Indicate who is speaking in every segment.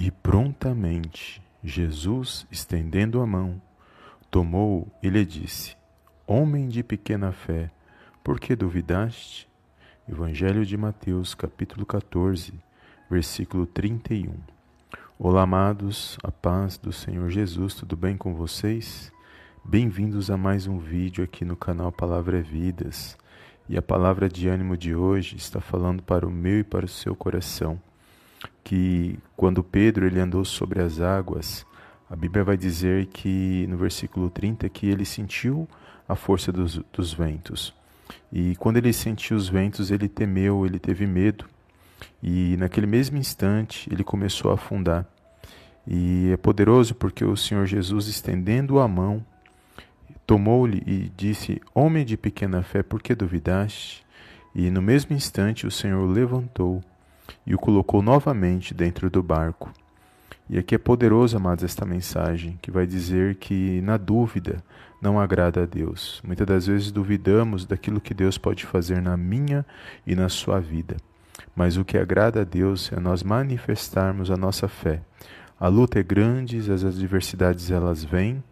Speaker 1: E prontamente Jesus, estendendo a mão, tomou e lhe disse: Homem de pequena fé, por que duvidaste? Evangelho de Mateus, capítulo 14, versículo 31. Olá, amados, a paz do Senhor Jesus, tudo bem com vocês? Bem-vindos a mais um vídeo aqui no canal Palavra é Vidas. E a palavra de ânimo de hoje está falando para o meu e para o seu coração que quando Pedro ele andou sobre as águas, a Bíblia vai dizer que no versículo 30 que ele sentiu a força dos, dos ventos. E quando ele sentiu os ventos, ele temeu, ele teve medo. E naquele mesmo instante, ele começou a afundar. E é poderoso porque o Senhor Jesus, estendendo a mão, tomou-lhe e disse: Homem de pequena fé, por que duvidaste? E no mesmo instante o Senhor levantou e o colocou novamente dentro do barco. E aqui é poderoso, amados, esta mensagem, que vai dizer que na dúvida não agrada a Deus. Muitas das vezes duvidamos daquilo que Deus pode fazer na minha e na sua vida. Mas o que agrada a Deus é nós manifestarmos a nossa fé. A luta é grande, as adversidades elas vêm,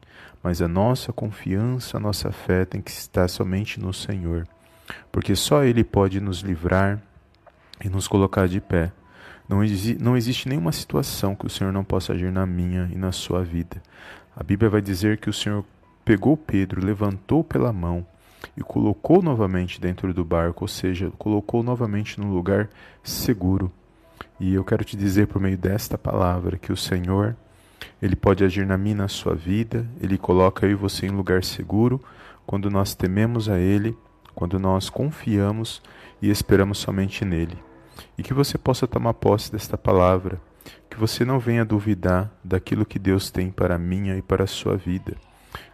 Speaker 1: mas a nossa confiança, a nossa fé tem que estar somente no Senhor, porque só Ele pode nos livrar e nos colocar de pé. Não, exi não existe nenhuma situação que o Senhor não possa agir na minha e na sua vida. A Bíblia vai dizer que o Senhor pegou Pedro, levantou pela mão e colocou novamente dentro do barco, ou seja, colocou novamente num lugar seguro. E eu quero te dizer por meio desta palavra que o Senhor, ele pode agir na minha e na sua vida, ele coloca eu e você em lugar seguro quando nós tememos a ele, quando nós confiamos e esperamos somente nele e que você possa tomar posse desta palavra, que você não venha duvidar daquilo que Deus tem para a minha e para a sua vida,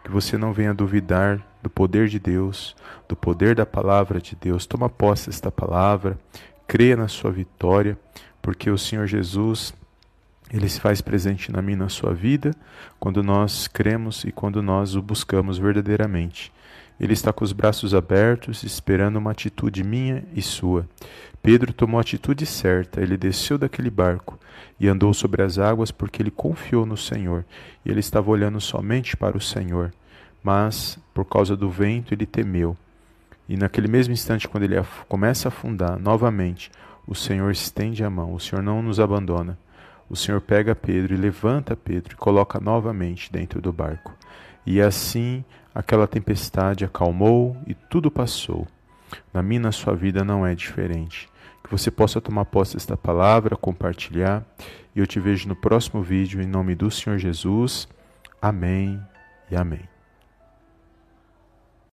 Speaker 1: que você não venha duvidar do poder de Deus, do poder da palavra de Deus. Toma posse desta palavra, creia na sua vitória, porque o Senhor Jesus ele se faz presente na minha e na sua vida quando nós cremos e quando nós o buscamos verdadeiramente. Ele está com os braços abertos, esperando uma atitude minha e sua. Pedro tomou a atitude certa, ele desceu daquele barco e andou sobre as águas porque ele confiou no Senhor, e ele estava olhando somente para o Senhor. Mas, por causa do vento, ele temeu. E naquele mesmo instante, quando ele começa a afundar novamente, o Senhor estende a mão, o Senhor não nos abandona. O Senhor pega Pedro e levanta Pedro e coloca novamente dentro do barco. E assim aquela tempestade acalmou e tudo passou. Na minha na sua vida não é diferente. Que você possa tomar posse desta palavra, compartilhar. E eu te vejo no próximo vídeo em nome do Senhor Jesus. Amém e amém.